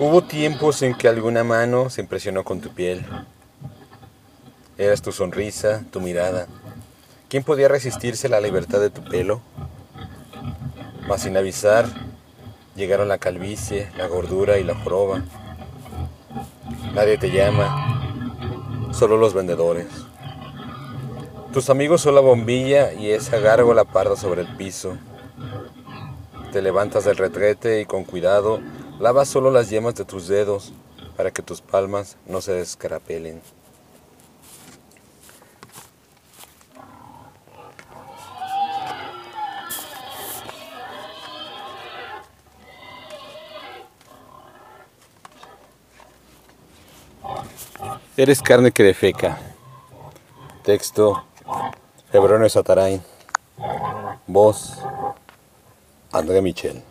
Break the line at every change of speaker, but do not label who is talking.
Hubo tiempos en que alguna mano se impresionó con tu piel. Eras tu sonrisa, tu mirada. ¿Quién podía resistirse a la libertad de tu pelo? Mas sin avisar, llegaron la calvicie, la gordura y la joroba. Nadie te llama, solo los vendedores. Tus amigos son la bombilla y esa gárgola parda sobre el piso. Te levantas del retrete y con cuidado lavas solo las yemas de tus dedos para que tus palmas no se descarapelen. Eres carne que defeca. Texto Hebronio Satarain. Voz André Michel.